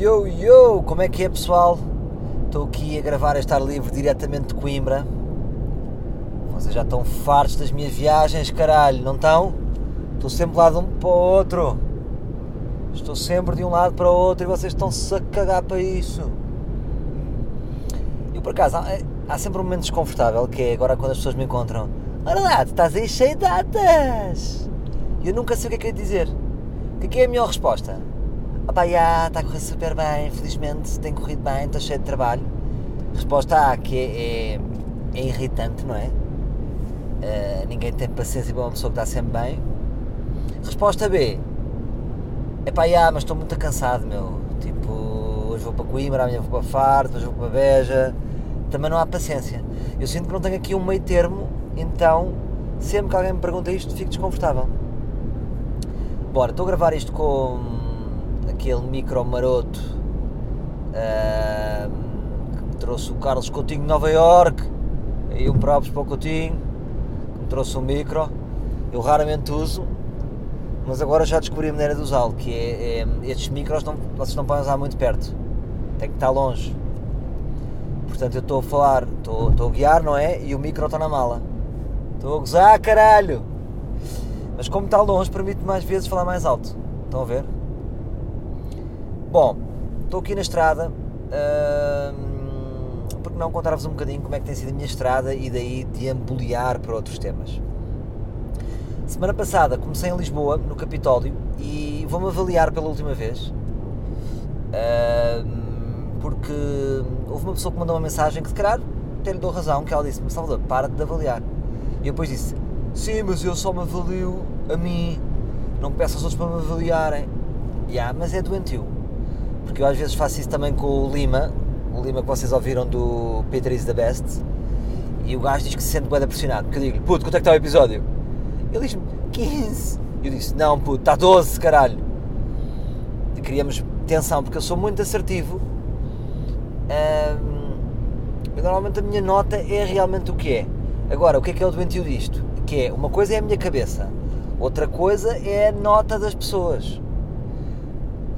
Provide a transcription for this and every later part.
yo, yo! Como é que é, pessoal? Estou aqui a gravar este ar livre diretamente de Coimbra. Vocês já estão fartos das minhas viagens, caralho, não estão? Estou sempre lá de um para o outro. Estou sempre de um lado para o outro e vocês estão-se a cagar para isso. Eu, por acaso, há, há sempre um momento desconfortável que é agora quando as pessoas me encontram. Olha lá, tu estás aí cheio de datas! E eu nunca sei o que é que é dizer. O que é, que é a melhor resposta? Opá, já, está a correr super bem, felizmente tem corrido bem, estou cheio de trabalho. Resposta A, que é, é, é irritante, não é? Uh, ninguém tem paciência para uma pessoa que está sempre bem. Resposta B, é pá, já, mas estou muito cansado, meu. Tipo, hoje vou para Coimbra, amanhã vou para Faro, depois vou para Beja. Também não há paciência. Eu sinto que não tenho aqui um meio termo, então, sempre que alguém me pergunta isto, fico desconfortável. Bora, estou a gravar isto com aquele micro maroto uh, que trouxe o Carlos Coutinho de Nova York e um próprio para o Coutinho que me trouxe um micro eu raramente uso mas agora já descobri a maneira de usá-lo que é, é, estes micros não, vocês não podem usar muito perto tem que estar longe portanto eu estou a falar estou, estou a guiar não é? e o micro está na mala estou a gozar caralho mas como está longe, permite mais vezes falar mais alto. Estão a ver? Bom, estou aqui na estrada. Hum, porque não contar-vos um bocadinho como é que tem sido a minha estrada e daí deambulear para outros temas. Semana passada comecei em Lisboa, no Capitólio, e vou-me avaliar pela última vez. Porque houve uma pessoa que mandou uma mensagem que, se calhar, até lhe dou razão, que ela disse-me, Salvador, para de avaliar. E eu depois disse, sim, mas eu só me avalio a mim, não peço aos outros para me avaliarem. Yeah, mas é doentio. Porque eu às vezes faço isso também com o Lima, o Lima que vocês ouviram do Peter is the Best, e o gajo diz que se sente bem pressionado. Porque eu digo-lhe, puto, quanto é que está o episódio? Ele diz-me, 15. Eu disse, não, puto, está 12, caralho. E queríamos tensão, porque eu sou muito assertivo. Um, normalmente a minha nota é realmente o que é. Agora, o que é que é o doentio disto? Que é, uma coisa é a minha cabeça, Outra coisa é a nota das pessoas.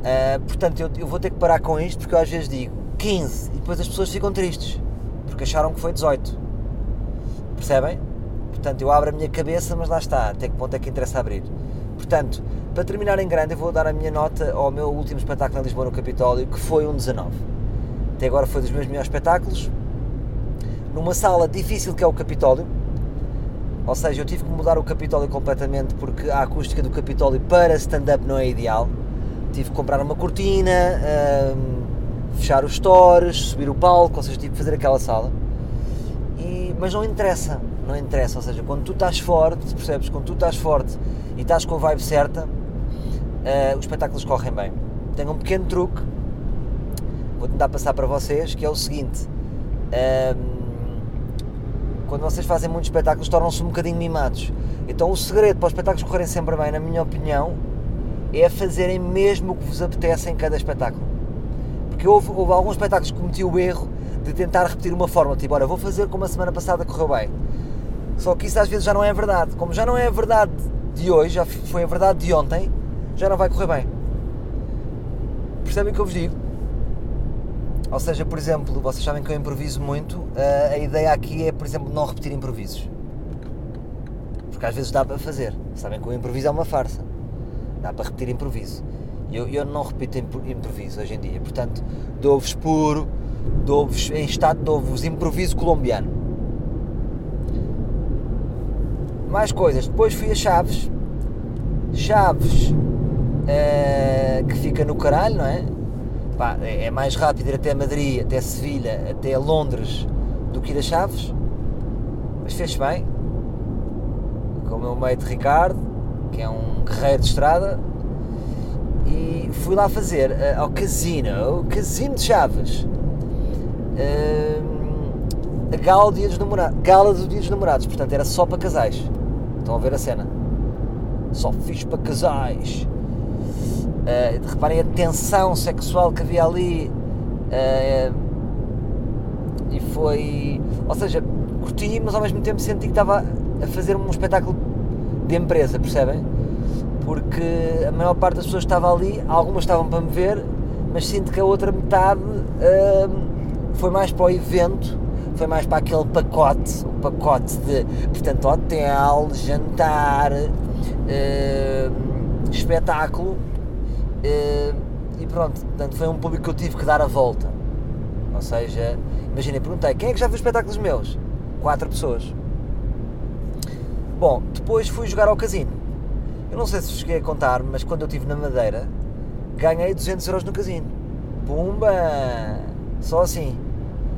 Uh, portanto, eu, eu, vou ter que parar com isto porque eu às vezes digo 15 e depois as pessoas ficam tristes porque acharam que foi 18. Percebem? Portanto, eu abro a minha cabeça, mas lá está, até que ponto é que interessa abrir. Portanto, para terminar em grande, eu vou dar a minha nota ao meu último espetáculo em Lisboa no Capitólio, que foi um 19. Até agora foi dos meus melhores espetáculos. Numa sala difícil que é o Capitólio, ou seja, eu tive que mudar o Capitólio completamente porque a acústica do Capitólio para stand-up não é ideal. Tive que comprar uma cortina, um, fechar os stores, subir o palco, ou seja, tive que fazer aquela sala. E, mas não interessa, não interessa. Ou seja, quando tu estás forte, percebes? Quando tu estás forte e estás com a vibe certa, uh, os espetáculos correm bem. Tenho um pequeno truque, vou tentar passar para vocês, que é o seguinte. Um, quando vocês fazem muitos espetáculos, tornam-se um bocadinho mimados. Então, o segredo para os espetáculos correrem sempre bem, na minha opinião, é fazerem mesmo o que vos apetece em cada espetáculo. Porque houve, houve alguns espetáculos que cometi o erro de tentar repetir uma fórmula, tipo, olha, vou fazer como a semana passada correu bem. Só que isso às vezes já não é verdade. Como já não é a verdade de hoje, já foi a verdade de ontem, já não vai correr bem. Percebem o que eu vos digo? Ou seja, por exemplo, vocês sabem que eu improviso muito, a ideia aqui é, por exemplo, não repetir improvisos. Porque às vezes dá para fazer. Sabem que o improviso é uma farsa. Dá para repetir improviso. Eu, eu não repito improviso hoje em dia. Portanto, dou-vos puro, dou-vos em estado, dou-vos improviso colombiano. Mais coisas. Depois fui a Chaves. Chaves, uh, que fica no caralho, não é? pá, é, é mais rápido ir até Madrid, até Sevilha, até Londres do que ir a Chaves, mas fez bem, com o meu mate Ricardo, que é um guerreiro de estrada, e fui lá fazer uh, ao casino, o casino de Chaves, uh, a gala do, dia dos namorados, gala do Dia dos Namorados, portanto era só para casais. Estão a ver a cena? Só fiz para casais. Uh, reparem a tensão sexual que havia ali. Uh, e foi. Ou seja, curti, mas ao mesmo tempo senti que estava a fazer um espetáculo de empresa, percebem? Porque a maior parte das pessoas estava ali, algumas estavam para me ver, mas sinto que a outra metade hum, foi mais para o evento, foi mais para aquele pacote, o pacote de, portanto, hotel, jantar, hum, espetáculo, hum, e pronto, portanto, foi um público que eu tive que dar a volta. Ou seja, imaginem, perguntei, quem é que já viu espetáculos meus? Quatro pessoas. Bom, depois fui jogar ao casino. Eu não sei se cheguei a contar, mas quando eu estive na Madeira, ganhei 200 euros no casino. Pumba! Só assim.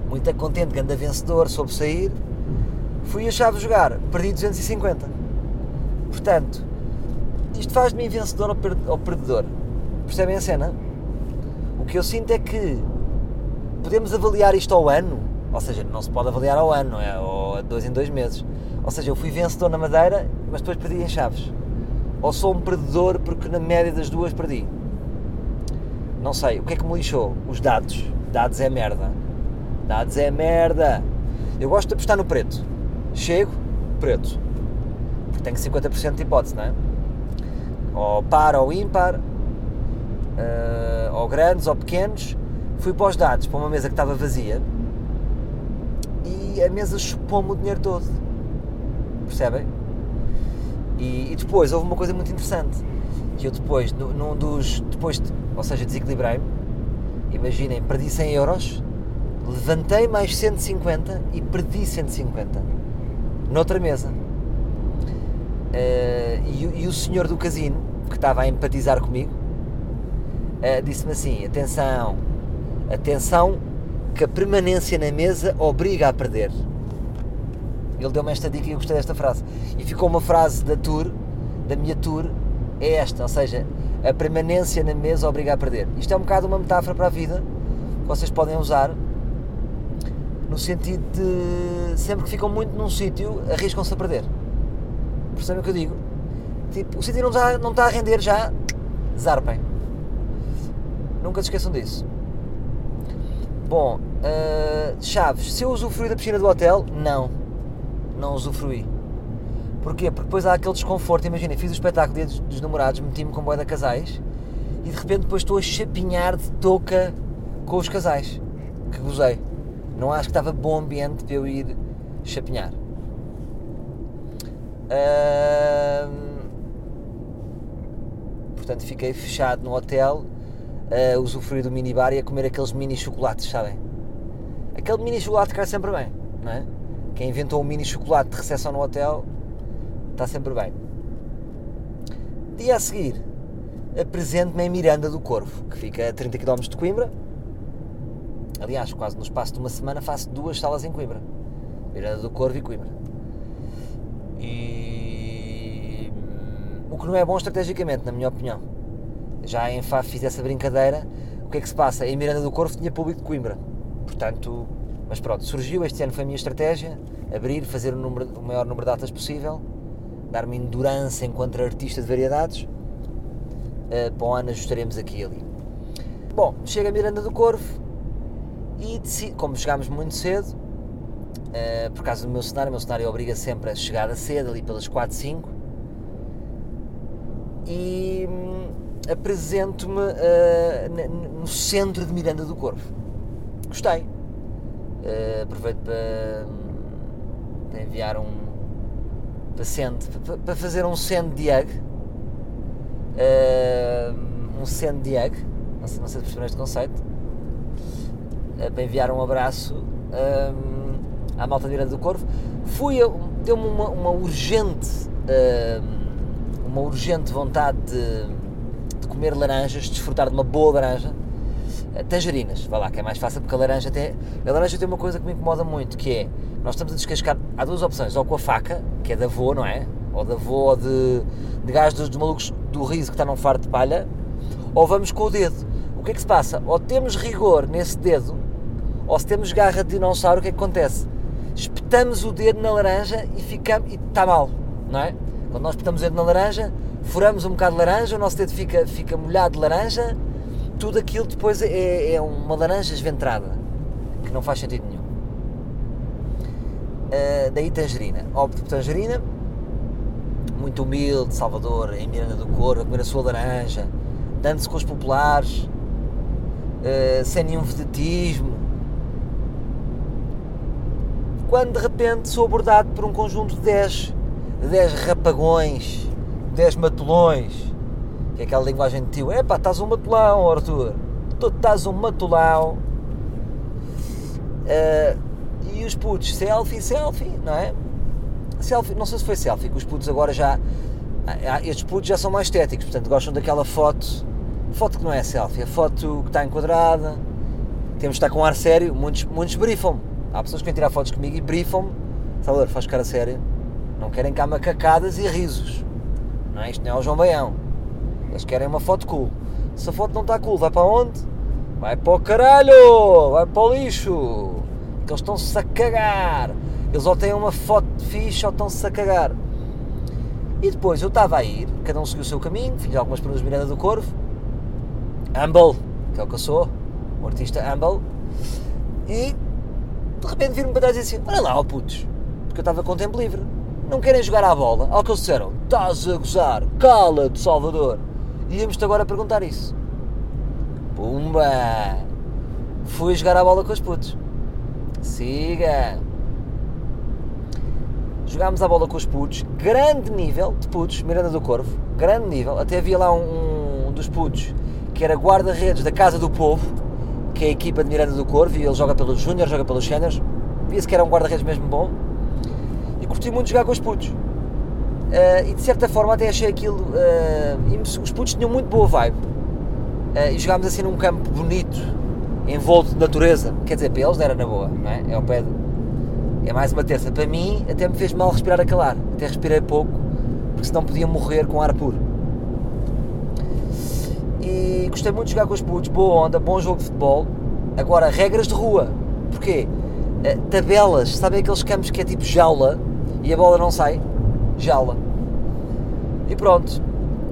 Muito contente, grande vencedor, soube sair. Fui a chave jogar, perdi 250. Portanto, isto faz de mim vencedor ou perdedor. Percebem a cena? O que eu sinto é que podemos avaliar isto ao ano, ou seja, não se pode avaliar ao ano, é? Ou a dois em dois meses. Ou seja, eu fui vencedor na Madeira, mas depois perdi em Chaves. Ou sou um perdedor porque na média das duas perdi. Não sei, o que é que me lixou? Os dados. Dados é merda. Dados é merda. Eu gosto de apostar no preto. Chego, preto. Porque tenho 50% de hipótese, não é? Ou par ou ímpar, uh, ou grandes ou pequenos. Fui para os dados, para uma mesa que estava vazia e a mesa chupou-me o dinheiro todo. Percebem? E, e, depois houve uma coisa muito interessante que eu depois, num dos. Depois, ou seja, desequilibrei-me. Imaginem, perdi 100 euros, levantei mais 150 e perdi 150 noutra mesa. Uh, e, e, o senhor do casino, que estava a empatizar comigo, uh, disse-me assim: atenção, atenção, que a permanência na mesa obriga a perder. Ele deu-me esta dica e eu gostei desta frase. E ficou uma frase da tour, da minha tour, é esta, ou seja, a permanência na mesa obriga a perder. Isto é um bocado uma metáfora para a vida que vocês podem usar no sentido de sempre que ficam muito num sítio arriscam-se a perder. Percebem o que eu digo? Tipo, o sítio não está, não está a render já, zarpem. Nunca se esqueçam disso. Bom, uh, Chaves, se eu usufruí da piscina do hotel, não. Não usufruí. Porquê? Porque depois há aquele desconforto. Imagina, fiz o espetáculo dia dos, dos namorados, meti-me com boia de casais e de repente depois estou a chapinhar de touca com os casais. Que gozei. Não acho que estava bom ambiente para eu ir chapinhar. Uh, portanto, fiquei fechado no hotel a usufruir do minibar e a comer aqueles mini chocolates, sabem? Aquele mini chocolate cai sempre bem, não é? Quem inventou o mini chocolate de recepção no hotel está sempre bem. Dia a seguir, apresento-me em Miranda do Corvo, que fica a 30 km de Coimbra. Aliás, quase no espaço de uma semana faço duas salas em Coimbra. Miranda do Corvo e Coimbra. E... O que não é bom estrategicamente, na minha opinião. Já em Faf fiz essa brincadeira. O que é que se passa? Em Miranda do Corvo tinha público de Coimbra. Portanto, mas pronto, surgiu, este ano foi a minha estratégia, abrir, fazer o, número, o maior número de datas possível dar-me endurance enquanto artista de variedades. Uh, para o ano ajustaremos aqui e ali. Bom, chega a Miranda do Corvo e decido, como chegámos muito cedo, uh, por causa do meu cenário, o meu cenário obriga sempre a chegar a cedo, ali pelas 4, 5, e hum, apresento-me uh, no centro de Miranda do Corvo. Gostei. Aproveito para, hum, para enviar um, para, para fazer um send diag uh, um send diag não sei, não sei se perceberam este conceito. Uh, para enviar um abraço uh, à malta direita do Corvo. Fui deu-me uma, uma urgente uma urgente vontade de, de comer laranjas, desfrutar de uma boa laranja. Tangerinas, vá lá, que é mais fácil porque a laranja tem. A laranja tem uma coisa que me incomoda muito, que é nós estamos a descascar. Há duas opções, ou com a faca, que é da avô, não é? Ou da avô ou de, de gás dos, malucos do riso que está num fardo de palha, ou vamos com o dedo. O que é que se passa? Ou temos rigor nesse dedo, ou se temos garra de dinossauro, o que é que acontece? Espetamos o dedo na laranja e ficamos. e está mal, não é? Quando nós espetamos o dedo na laranja, furamos um bocado de laranja, o nosso dedo fica, fica molhado de laranja tudo aquilo depois é, é uma laranja esventrada, que não faz sentido nenhum. Uh, daí tangerina. Opto por tangerina, muito humilde, Salvador, em Miranda do Corvo, a comer a sua laranja, dando-se com os populares, uh, sem nenhum vedetismo. Quando de repente sou abordado por um conjunto de 10, 10 rapagões, 10 matulões, que é aquela linguagem de tio: epá, estás um matulão, Arthur, tu estás um matulão. Uh, e os putos, selfie, selfie, não é? Selfie, não sei se foi selfie, que os putos agora já. Ah, estes putos já são mais estéticos, portanto gostam daquela foto. Foto que não é selfie, a foto que está enquadrada. Temos de estar com ar sério, muitos, muitos briefam-me. Há pessoas que vêm tirar fotos comigo e briefam-me. Salvador, faz cara séria. Não querem cá macacadas e risos. Não é? Isto não é o João Baião. Eles querem uma foto cool. Se a foto não está cool, vai para onde? Vai para o caralho! Vai para o lixo! Que eles estão-se a cagar! Eles ou têm uma foto fixe ou estão-se a cagar. E depois eu estava a ir, cada um seguiu o seu caminho, fiz algumas perguntas de Miranda do Corvo, Humble, que é o que eu sou, o artista Humble, e de repente vir-me para trás e assim: Olha lá, ó putos, porque eu estava com tempo livre, não querem jogar à bola? Ao que eles disseram: Estás a gozar, cala-te, Salvador. E íamos-te agora perguntar isso. Pumba! Fui jogar a bola com os putos. Siga! jogámos a bola com os putos, grande nível de putos, Miranda do Corvo, grande nível, até havia lá um, um dos putos que era guarda-redes da Casa do Povo, que é a equipa de Miranda do Corvo, e ele joga pelos Júnior, joga pelos Séniores, via-se que era um guarda-redes mesmo bom, e curti muito jogar com os putos. Uh, e de certa forma até achei aquilo. Uh, os putos tinham muito boa vibe. Uh, e jogámos assim num campo bonito, envolto de natureza. Quer dizer, para eles era na boa, não é? É pé de, é mais uma terça. Para mim, até me fez mal respirar a calar. Até respirei pouco, porque senão podia morrer com ar puro. E gostei muito de jogar com os putos, boa onda, bom jogo de futebol. Agora, regras de rua. Porquê? Uh, tabelas, sabem aqueles campos que é tipo jaula e a bola não sai? Jaula. E pronto,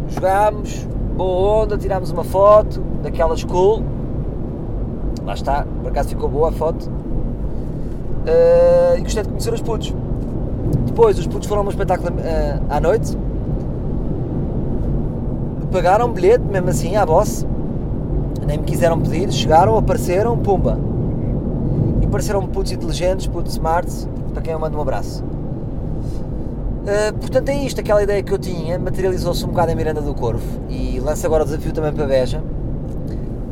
jogámos, boa onda, tirámos uma foto daquelas cool. Lá está, por acaso ficou boa a foto. Uh, e gostei de conhecer os putos. Depois os putos foram a um espetáculo uh, à noite, pagaram um bilhete, mesmo assim, à boss, nem me quiseram pedir, chegaram, apareceram, pumba. E pareceram putos inteligentes, putos smarts, para quem eu mando um abraço. Uh, portanto é isto, aquela ideia que eu tinha materializou-se um bocado em Miranda do Corvo. E lanço agora o desafio também para Beja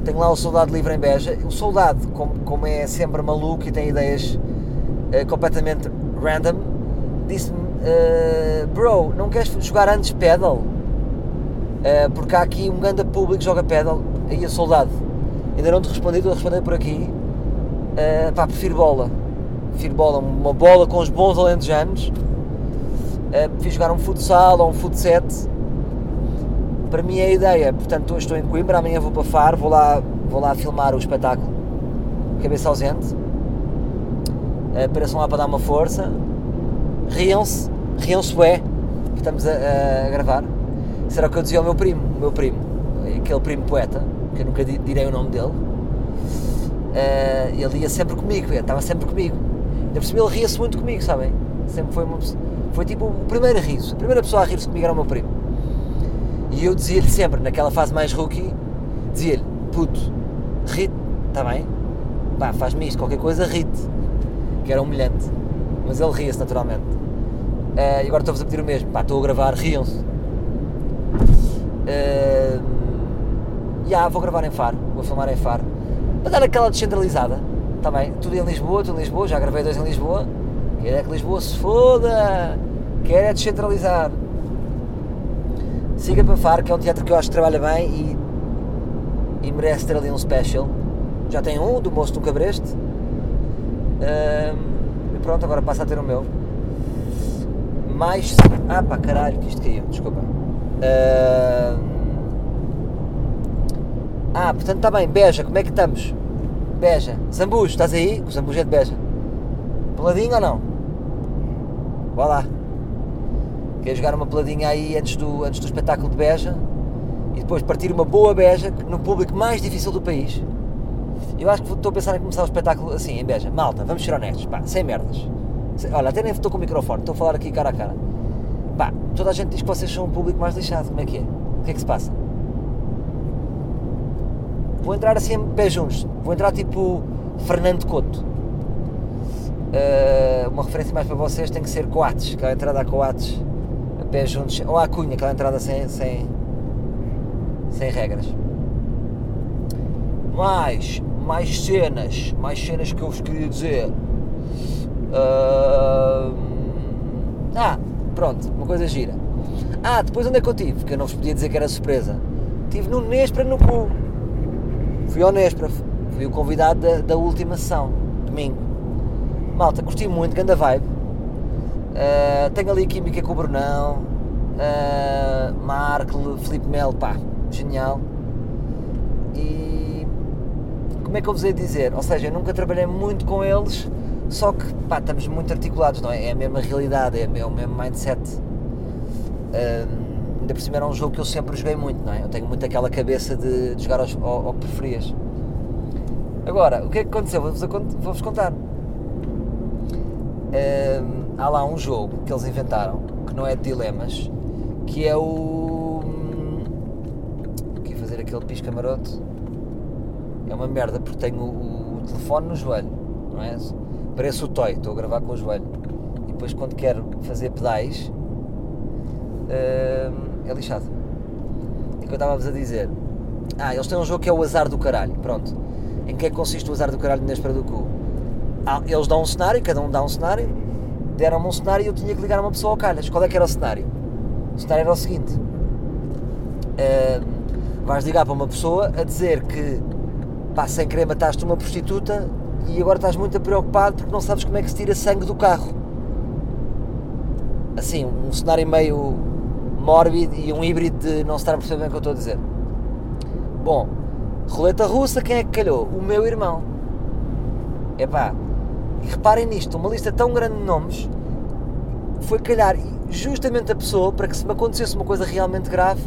tenho lá o Soldado Livre em Beja o Soldado, como, como é sempre maluco e tem ideias uh, completamente random, disse-me: uh, Bro, não queres jogar antes pedal? Uh, porque há aqui um grande público que joga pedal. Aí a soldado. Ainda não te respondi, estou a responder por aqui. Uh, pá, prefiro bola. Prefiro bola. Uma bola com os bons alentejanos. Uh, prefiro jogar um futsal ou um futset. Para mim é a ideia. Portanto, hoje estou em Coimbra, amanhã vou para Faro, vou lá, vou lá filmar o espetáculo. Cabeça ausente apareçam lá para dar uma força, riam-se, riam-se é estamos a, a, gravar. Será que eu dizia ao meu primo, meu primo, aquele primo poeta, que eu nunca direi o nome dele, uh, ele ia sempre comigo, estava sempre comigo. Por cima ele ria-se muito comigo, sabem? Sempre foi uma foi tipo o primeiro riso, a primeira pessoa a rir-se comigo era o meu primo. E eu dizia-lhe sempre, naquela fase mais rookie, dizia-lhe, puto, ri-te, está bem? Pá, faz-me isto, qualquer coisa, ri-te que era humilhante. Mas ele ria-se naturalmente. Uh, e agora estou-vos a pedir o mesmo. Pá, estou a gravar, riam-se. Uh, yeah, vou gravar em Faro, vou filmar em Faro. Para dar aquela descentralizada. Também, tudo em Lisboa, tudo em Lisboa, já gravei dois em Lisboa. Quero é que Lisboa se foda. Quero é descentralizar. Siga para Faro, que é um teatro que eu acho que trabalha bem e, e merece ter ali um special. Já tem um, do Moço do Cabreste e pronto, agora passa a ter o meu. Mais. Ah pá, caralho, que isto caiu, desculpa. ah, portanto está bem, Beja, como é que estamos? Beja, Zambujo, estás aí? O Zambujo é de Beja. Peladinho ou não? Vá lá. Quer jogar uma peladinha aí antes do, antes do espetáculo de Beja e depois partir uma boa Beja no público mais difícil do país eu acho que estou a pensar em começar o espetáculo assim, em Beja. Malta, vamos ser honestos, pá, sem merdas. Olha, até nem estou com o microfone, estou a falar aqui cara a cara. Pá, toda a gente diz que vocês são um público mais lixado, como é que é? O que é que se passa? vou entrar assim pé juntos, vou entrar tipo Fernando Couto. Uh, uma referência mais para vocês tem que ser Coates, aquela entrada a Coates, a pé juntos, ou a Cunha, aquela entrada sem, sem, sem regras. Mais, mais cenas, mais cenas que eu vos queria dizer. Uh, ah, pronto, uma coisa gira. Ah, depois onde é que eu tive? Que eu não vos podia dizer que era surpresa. Tive no Nespra no cu. Fui ao Nespra, fui o convidado da, da última sessão, domingo. Malta, curti muito, grande vibe. Uh, tenho ali química com o Brunão, uh, Marco, Felipe Melo, pá, genial. E como é que eu vos ia dizer? Ou seja, eu nunca trabalhei muito com eles, só que pá, estamos muito articulados, não é? É a mesma realidade, é o mesmo mindset. Uh, ainda por cima era um jogo que eu sempre joguei muito, não é? Eu tenho muito aquela cabeça de, de jogar ao, ao, ao, que preferias. Agora, o que é que aconteceu? Vou-vos vou contar. Há lá um jogo que eles inventaram, que não é de dilemas, que é o. Aqui fazer aquele pisca maroto. É uma merda porque tenho o, o telefone no joelho, não é? Parece o toy, estou a gravar com o joelho. E depois quando quero fazer pedais, é lixado. E que eu estava-vos a dizer. Ah, eles têm um jogo que é o azar do caralho. Pronto. Em que é que consiste o azar do caralho na espera do cu? Ah, eles dão um cenário, cada um dá um cenário. Deram-me um cenário e eu tinha que ligar uma pessoa ao calhas. Qual é que era o cenário? O cenário era o seguinte. Uh, vais ligar para uma pessoa a dizer que pá, sem querer mataste uma prostituta e agora estás muito preocupado porque não sabes como é que se tira sangue do carro. Assim, um cenário meio mórbido e um híbrido de não estar a perceber bem o que eu estou a dizer. Bom, roleta russa, quem é que calhou? O meu irmão. Epá, e reparem nisto, uma lista tão grande de nomes foi calhar justamente a pessoa para que se me acontecesse uma coisa realmente grave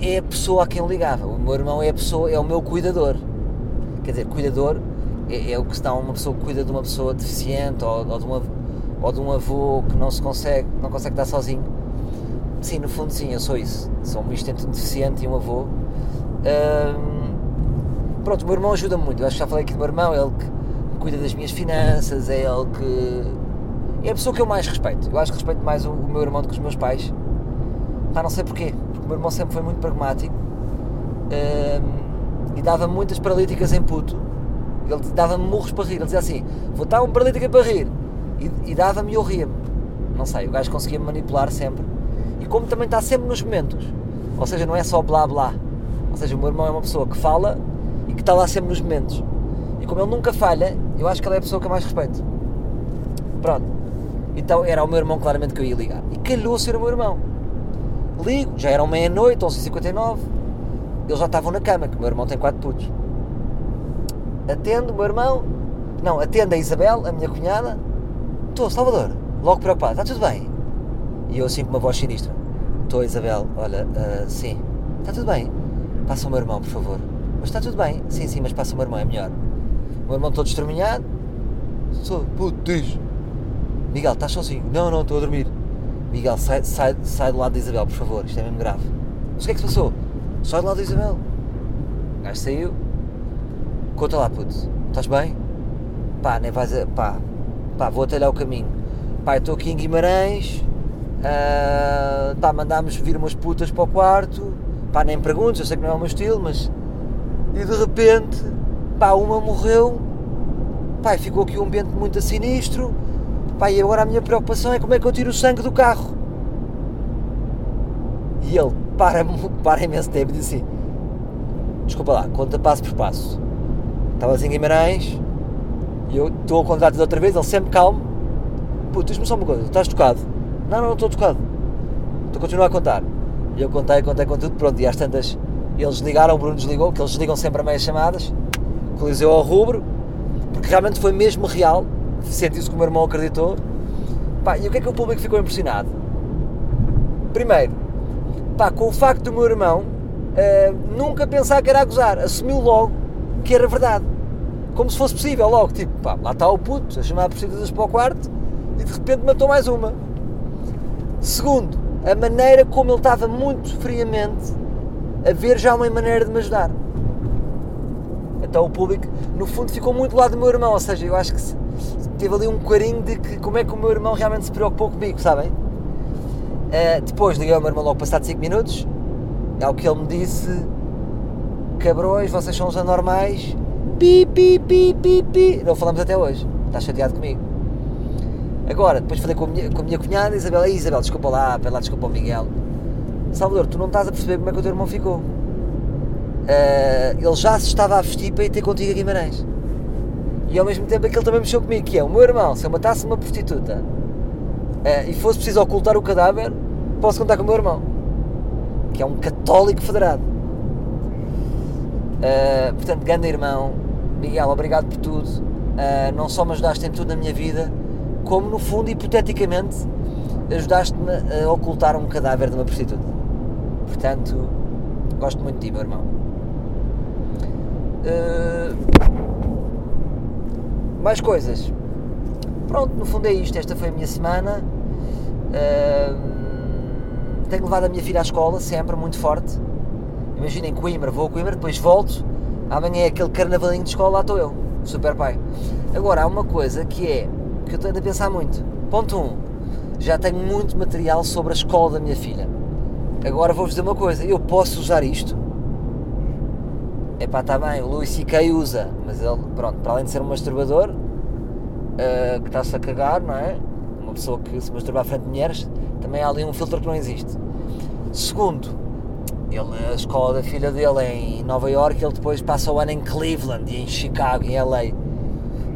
é a pessoa a quem eu ligava. O meu irmão é a pessoa, é o meu cuidador. Quer dizer, cuidador é, é o que a uma pessoa que cuida de uma pessoa deficiente ou, ou, de uma, ou de um avô que não se consegue, não consegue estar sozinho Sim, no fundo sim, eu sou isso. Sou um misto entre um deficiente e um avô. Um, pronto, o meu irmão ajuda-me muito. Eu acho que já falei aqui do meu irmão, ele que cuida das minhas finanças, é ele que. É a pessoa que eu mais respeito. Eu acho que respeito mais o, meu irmão do que os meus pais. Pá, não sei porquê. Porque o meu irmão sempre foi muito pragmático um, e dava muitas paralíticas em puto. Ele dava-me murros para rir. Ele dizia assim: Vou estar um paralítica para rir. E, e dava-me e eu ria-me. Não sei, o gajo conseguia me manipular sempre e como também está sempre nos momentos. Ou seja, não é só blá blá. Ou seja, o meu irmão é uma pessoa que fala e que está lá sempre nos momentos. E como ele nunca falha, eu acho que ele é a pessoa que eu mais respeito. Pronto. Então era o meu irmão claramente que eu ia ligar. E calhou ser o meu irmão. Ligo, já eram meia-noite, 11h59. Eles já estavam na cama, que o meu irmão tem quatro putos. Atendo o meu irmão. Não, atende a Isabel, a minha cunhada. Estou, Salvador. Logo preocupado. Está tudo bem? E eu assim com uma voz sinistra. Estou, Isabel, olha, uh, sim. Está tudo bem? Passa o meu irmão, por favor. Mas está tudo bem? Sim, sim, mas passa o meu irmão, é melhor. O meu irmão todo estremunhado. Sou, puto, diz. Miguel, estás sozinho? Não, não, estou a dormir. Miguel, sai, sai, sai do lado da Isabel, por favor, isto é mesmo grave. Mas o que é que se passou? Sai do lado da Isabel. O gajo saiu. Conta lá, puto. Estás bem? Pá, nem vais a. pá. Pá, vou atalhar o caminho. Pá, estou aqui em Guimarães Uh, pá, mandámos vir umas putas para o quarto, pá, nem perguntes, eu sei que não é o meu estilo, mas. E de repente, pá, uma morreu, pá, ficou aqui um ambiente muito sinistro, pá, e agora a minha preocupação é como é que eu tiro o sangue do carro. E ele para, para imenso tempo e diz assim: Desculpa lá, conta passo por passo. Estavas em Guimarães e eu estou a contar-te outra vez, ele sempre calmo. Puto, diz-me só uma coisa, estás tocado? Não, não, estou tocado. Estou a continuar a contar. E eu contei, contei com tudo, pronto, e às tantas eles ligaram, o Bruno desligou, que eles desligam sempre a meias chamadas, coliseu ao rubro, porque realmente foi mesmo real, sentiu-se que o meu irmão acreditou. Pá, e o que é que o público ficou impressionado? Primeiro, pá, com o facto do meu irmão uh, nunca pensar que era a gozar, assumiu logo que era verdade. Como se fosse possível, logo, tipo, pá, lá está o puto a chamar prostitutas para o quarto e de repente matou mais uma. Segundo, a maneira como ele estava muito friamente a ver já uma maneira de me ajudar. Então o público, no fundo, ficou muito do lado do meu irmão, ou seja, eu acho que se, teve ali um carinho de que como é que o meu irmão realmente se preocupou comigo, sabem? Uh, depois liguei ao meu irmão logo passado 5 minutos, ao que ele me disse: Cabrões, vocês são os anormais, pi, pi, pi, pi, pi. Não falamos até hoje, está chateado comigo. Agora, depois falei com a minha, com a minha cunhada, Isabel, Isabel, desculpa lá, pela desculpa o Miguel. Salvador, tu não estás a perceber como é que o teu irmão ficou. Uh, ele já se estava a vestir para ir ter contigo a Guimarães. E ao mesmo tempo aquele também mexeu comigo, que é o meu irmão, se eu matasse uma prostituta uh, e fosse preciso ocultar o cadáver, posso contar com o meu irmão, que é um católico federado. Uh, portanto, grande irmão, Miguel, obrigado por tudo. Uh, não só me ajudaste em tudo na minha vida, como no fundo, hipoteticamente, ajudaste-me a ocultar um cadáver de uma prostituta. Portanto, gosto muito de ti, meu irmão. Uh, mais coisas. Pronto, no fundo é isto. Esta foi a minha semana. Uh, tenho levado a minha filha à escola, sempre, muito forte. Imaginem Coimbra, vou a Coimbra, depois volto. Amanhã é aquele carnavalinho de escola, lá estou eu, super pai. Agora, há uma coisa que é que eu tenho a pensar muito. Ponto 1. Um, já tenho muito material sobre a escola da minha filha. Agora vou-vos dizer uma coisa, eu posso usar isto? É pá, está bem, o Luís C.K. usa, mas ele, pronto, para além de ser um masturbador, uh, que está-se a cagar, não é? Uma pessoa que se masturba à frente de mulheres, também há ali um filtro que não existe. Segundo, ele, a escola da filha dele é em Nova York, ele depois passa o ano em Cleveland e em Chicago, em LA.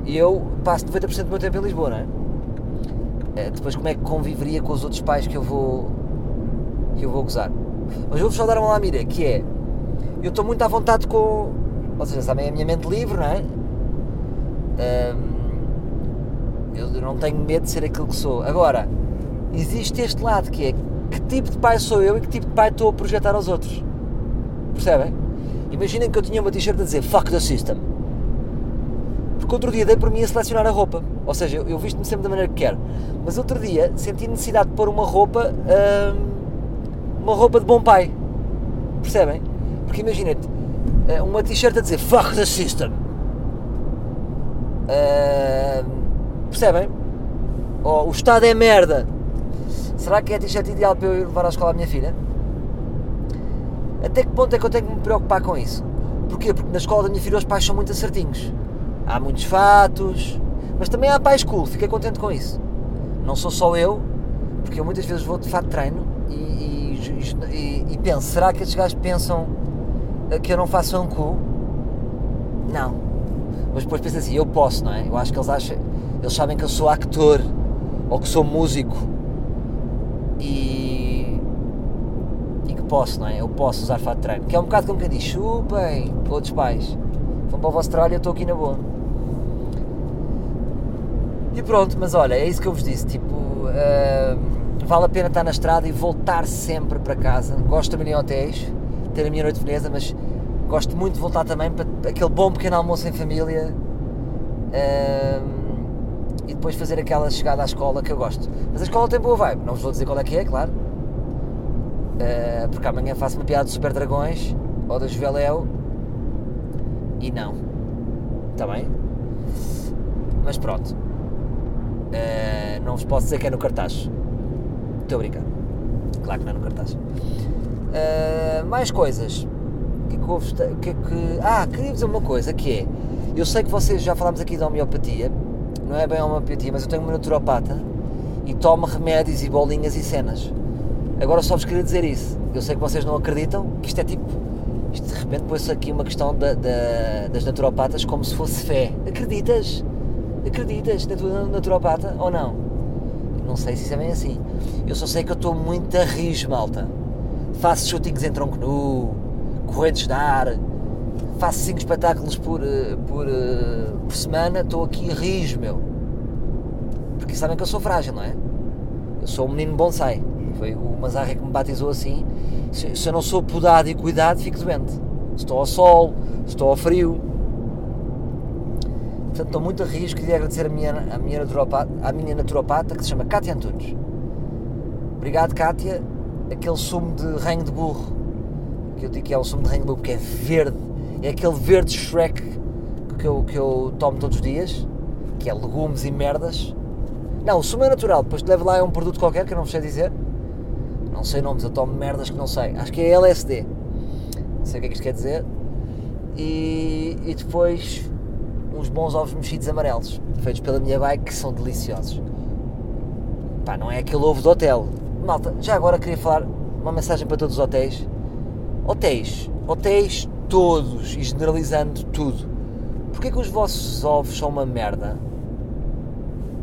E eu passo 90% do meu tempo em Lisboa, não é? é? Depois como é que conviveria com os outros pais que eu vou que eu vou gozar? Mas vou-vos só dar uma lamira, que é eu estou muito à vontade com ou seja, sabem a minha mente livre, não é? Eu não tenho medo de ser aquilo que sou. Agora, existe este lado que é que tipo de pai sou eu e que tipo de pai estou a projetar aos outros. Percebem? Imaginem que eu tinha uma t-shirt a dizer fuck the system. Porque outro dia dei por mim a selecionar a roupa. Ou seja, eu, visto-me sempre da maneira que quero. Mas outro dia senti necessidade de pôr uma roupa. Uma roupa de bom pai. Percebem? Porque imaginem-te, eh, uma t-shirt a dizer fuck the system. Hum, percebem? Ou o Estado é merda. Será que é a t-shirt ideal para eu ir levar à escola a minha filha? Até que ponto é que eu tenho que me preocupar com isso? Porquê? Porque na escola da minha filha os pais são muito acertinhos. Há muitos fatos, mas também há pais cool, fiquei contente com isso. Não sou só eu, porque eu muitas vezes vou de fato treino e, e, e, e penso, será que estes gajos pensam que eu não faço um cool? Não. Mas depois penso assim, eu posso, não é? Eu acho que eles acham, eles sabem que eu sou actor ou que sou músico e, e que posso, não é? Eu posso usar fato de treino, que é um bocado como quem diz, chupem, outros pais, vão para o vosso trabalho eu estou aqui na boa. E pronto, mas olha, é isso que eu vos disse, tipo, uh, vale a pena estar na estrada e voltar sempre para casa. Gosto também de hotéis, ter a minha noite veneza, mas gosto muito de voltar também para aquele bom pequeno almoço em família. Uh, e depois fazer aquela chegada à escola que eu gosto. Mas a escola tem boa vibe, não vos vou dizer qual é que é, claro. Uh, porque amanhã faço uma piada de Super Dragões ou da Juveléu e não. Está bem? Mas pronto. Uh, não vos posso dizer que é no cartaz. Estou a brincar. Claro que não é no cartaz. Uh, mais coisas. Que, que, que, ah, queria dizer uma coisa que é. Eu sei que vocês já falámos aqui da homeopatia não é bem homeopatia, mas eu tenho uma naturopata e tomo remédios e bolinhas e cenas. Agora só vos queria dizer isso. Eu sei que vocês não acreditam, que isto é tipo. Isto de repente põe-se aqui uma questão da, da, das naturopatas como se fosse fé. Acreditas? Acreditas na tua naturopata ou não? Não sei se isso é bem assim. Eu só sei que eu estou muito a rir, malta. Faço shootings em tronco nu, correntes de ar, faço 5 espetáculos por, eh, por, eh, por semana, estou aqui a rir, meu. Porque sabem que eu sou frágil, não é? Eu sou um menino bonsai. Foi o Mazarra que me batizou assim. Se, se eu não sou podado e cuidado, fico doente. Estou ao sol, estou ao frio. Portanto, estou muito a rir. Queria agradecer a minha, a, minha naturopata, minha naturopata, que se chama Cátia Antunes. Obrigado, Cátia. Aquele sumo de ranho de burro, que eu digo que é o sumo de ranho de burro, porque é verde é aquele verde Shrek que eu, que eu tomo todos os dias, que é legumes e merdas. Não, o sumo é natural, depois te levo lá é um produto qualquer que eu não sei dizer. Não sei nomes, eu tomo merdas que não sei. Acho que é LSD. Não sei o que é que isto quer dizer. E, e depois uns bons ovos mexidos amarelos, feitos pela minha bike, que são deliciosos. Pá, não é aquele ovo do hotel. Malta, já agora queria falar uma mensagem para todos os hotéis. Hotéis, hotéis todos e generalizando tudo. Porquê que os vossos ovos são uma merda?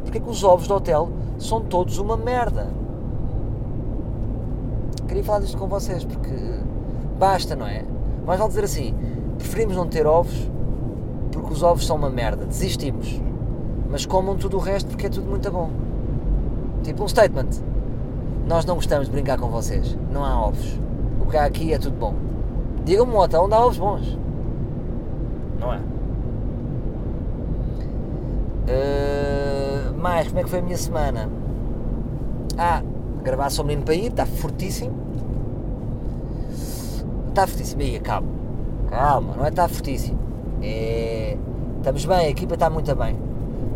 Porquê que os ovos do hotel são todos uma merda? Queria falar disto com vocês porque basta, não é? Mas vale dizer assim: preferimos não ter ovos porque os ovos são uma merda, desistimos. Mas comam tudo o resto porque é tudo muito bom. Tipo um statement. Nós não gostamos de brincar com vocês. Não há ovos. O que há aqui é tudo bom. Digam-me um hotel onde há ovos bons. Não é? Uh, mais, como é que foi a minha semana? Ah, gravar só o menino para ir, está fortíssimo. Está fortíssimo. Aí, calma. Calma, não é está fortíssimo. É... Estamos bem, a equipa está muito bem.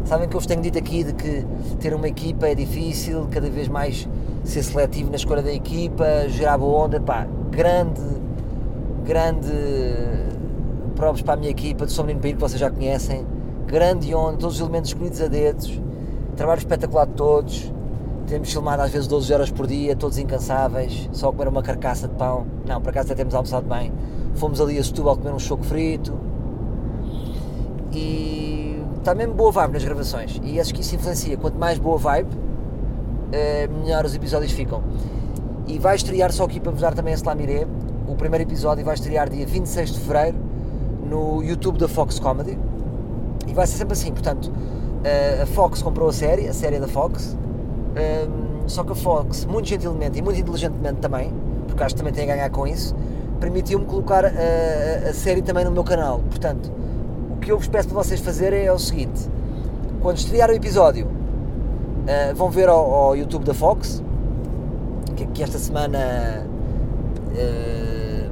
Sabem que eu vos tenho dito aqui de que ter uma equipa é difícil, cada vez mais ser seletivo na escolha da equipa, gerar boa onda, pá, grande, grande provas para a minha equipa de São Menino País, que vocês já conhecem, grande onda, todos os elementos escolhidos a dedos, trabalho espetacular de todos, temos filmado às vezes 12 horas por dia, todos incansáveis, só comer uma carcaça de pão, não, por acaso até temos almoçado bem, fomos ali a Setúbal comer um choco frito, e está mesmo boa vibe nas gravações, e acho que isso influencia, quanto mais boa vibe, eh, melhor os episódios ficam. E vai estrear, só aqui para vos dar também esse lamiré, o primeiro episódio vai estrear dia 26 de Fevereiro no YouTube da Fox Comedy. E vai ser sempre assim, portanto eh, a Fox comprou a série, a série da Fox ehm, só que a Fox, muito gentilmente e muito inteligentemente também, porque acho que também tem a ganhar com isso permitiu-me colocar a, a, a série também no meu canal, portanto o que eu vos peço para vocês fazerem é o seguinte. Quando estrear o episódio Uh, vão ver ao, ao, YouTube da Fox, que, que esta semana uh,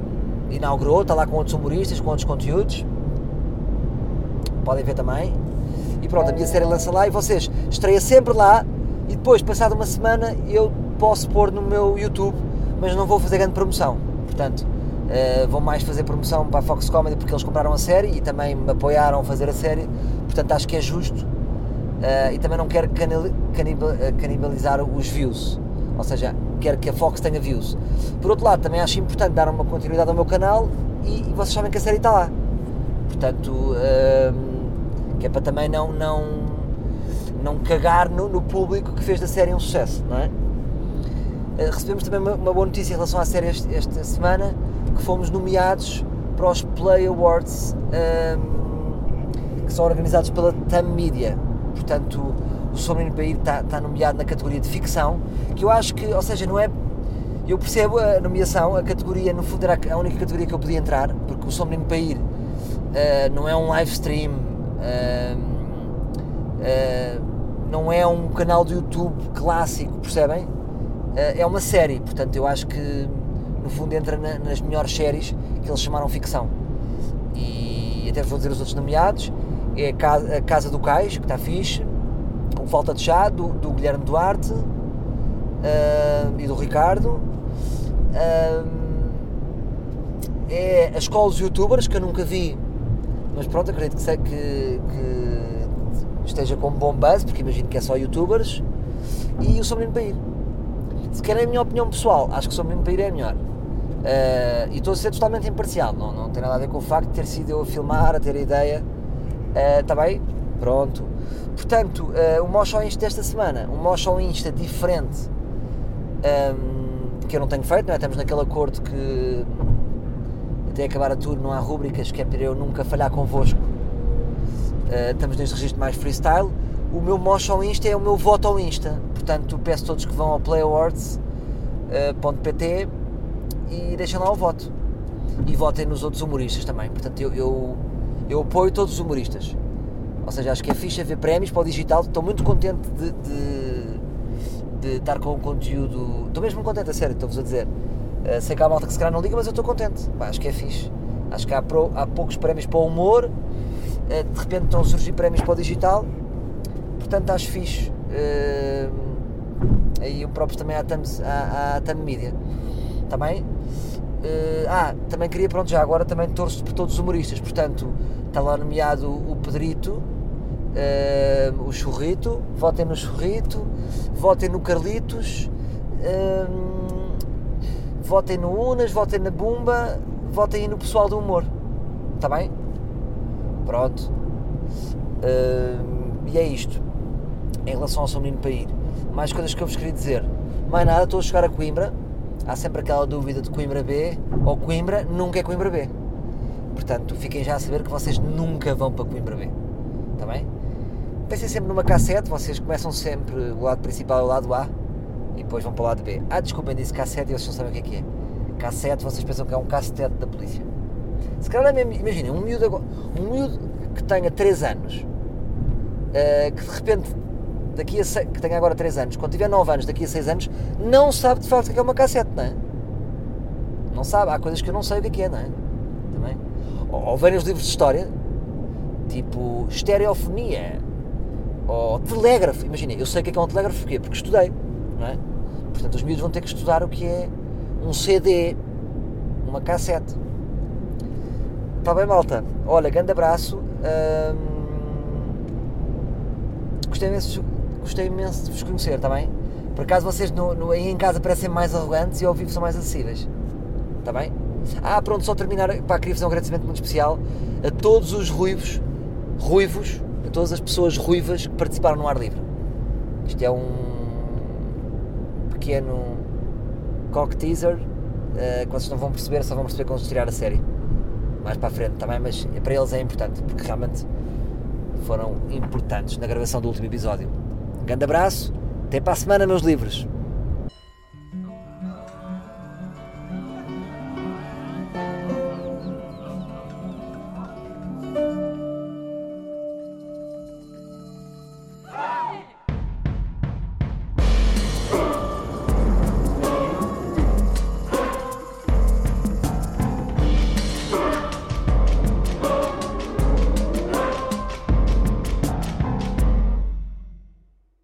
inaugurou, está lá com outros humoristas, com outros conteúdos. Podem ver também. E pronto, a minha série lança lá e vocês estreia sempre lá e depois, passada uma semana, eu posso pôr no meu YouTube, mas não vou fazer grande promoção. Portanto, uh, vou mais fazer promoção para a Fox Comedy porque eles compraram a série e também me apoiaram a fazer a série. Portanto, acho que é justo Uh, e também não quero eh, canibalizar os views, ou seja, quero que a Fox tenha views. Por outro lado, também acho importante dar uma continuidade ao meu canal e, e vocês sabem que a série está lá. Portanto, uh, que é para também não, não, não cagar no, no, público que fez da série um sucesso, não é? Uh, recebemos também uma, boa notícia em relação à série esta semana, que fomos nomeados para os Play Awards que são organizados pela Tam Media portanto o Sobre País está, está nomeado na categoria de ficção, que eu acho que, ou seja, não é. Eu percebo a nomeação, a categoria, no fundo era a única categoria que eu podia entrar, porque o Som Menino País uh, não é um live stream, uh, uh, não é um canal de YouTube clássico, percebem? é uma série, portanto eu acho que no fundo entra na, nas melhores séries que eles chamaram ficção. E até vou dizer os outros nomeados: é a Casa do Cais, que está fixe, o Falta de Chá, do, do Guilherme Duarte uh, e do Ricardo. Uh, é a Escola dos Youtubers, que eu nunca vi, mas pronto, acredito que, sei que, que esteja com bom buzz, porque imagino que é só Youtubers. E o Sou Menino para ir. Se querem a minha opinião pessoal, acho que o Sou Menino para ir é melhor. Uh, e estou a ser totalmente imparcial, não, não tem nada a ver com o facto de ter sido eu a filmar, a ter a ideia Está uh, bem? Pronto. Portanto, uh, o Mosh Insta desta semana, um Mosh Insta diferente um, que eu não tenho feito, não é? Estamos naquele acordo que até acabar a tour não há rúbricas, que é para eu nunca falhar convosco. Uh, estamos neste registro mais freestyle. O meu Mosh Insta é o meu voto ao Insta. Portanto, peço a todos que vão ao playawards.pt e deixem lá o voto. E votem nos outros humoristas também. Portanto, eu, eu eu apoio todos os humoristas. Ou seja, acho que é fixe haver prémios para o digital. Estou muito contente de, de, de estar com o conteúdo. Estou mesmo contente, a sério, estou-vos a dizer. Uh, sei que há malta que se calhar não liga, mas eu estou contente. Acho que é fixe. Acho que há, pro, há poucos prémios para o humor, eh, de repente estão a surgir prémios para o digital, portanto acho fixe. Uh, aí um próprio também à Tam, Media. Também. Uh, ah, também queria, pronto, já agora também torço por todos os humoristas, portanto, está lá nomeado o Pedrito, uh, o Churrito, votem no Churrito, votem no Carlitos, votem no Unas, votem na Bumba, votem aí no pessoal do humor, está bem? Pronto. e é isto. Em relação ao São Menino para ir. Mais coisas que eu vos queria dizer. Mais nada, estou a chegar a Coimbra. Há sempre aquela dúvida de Coimbra B ou Coimbra nunca é Coimbra B. Portanto, fiquem já a saber que vocês nunca vão para Coimbra B. Está bem? Pensem sempre numa cassete, vocês começam sempre o lado principal é o lado A e depois vão para o lado B. Ah, desculpem, disse cassete e vocês não sabem o que é que é. Cassete, vocês pensam que é um cassete da polícia. Se calhar é imaginem, um miúdo, um miúdo que tenha 3 anos, uh, que de repente, daqui a que tenha agora 3 anos, quando tiver 9 anos, daqui a 6 anos, não sabe de facto o que é uma cassete, não é? Não sabe, há coisas que eu não sei o que é, não é? Também. Ou, ou os livros de história, tipo estereofonia, ou telégrafo, imaginem, eu sei o que é, que é um telégrafo, porquê? Porque estudei, não é? Portanto, os miúdos vão ter que estudar o que é um CD, uma cassete. Está bem, malta? Olha, grande abraço. Hum, gostei, imenso, gostei imenso de vos conhecer, está bem? Por acaso vocês no, no, aí em casa parecem mais arrogantes e ao vivo são mais acessíveis. Está bem? Ah, pronto, só terminar. Pá, queria fazer um agradecimento muito especial a todos os ruivos, ruivos, a todas as pessoas ruivas que participaram no ar livre. Isto é um pequeno cock teaser uh, que vocês não vão perceber, só vão perceber quando tirar a série mais para a frente também, mas para eles é importante porque realmente foram importantes na gravação do último episódio. Grande abraço, até para a semana, meus livros.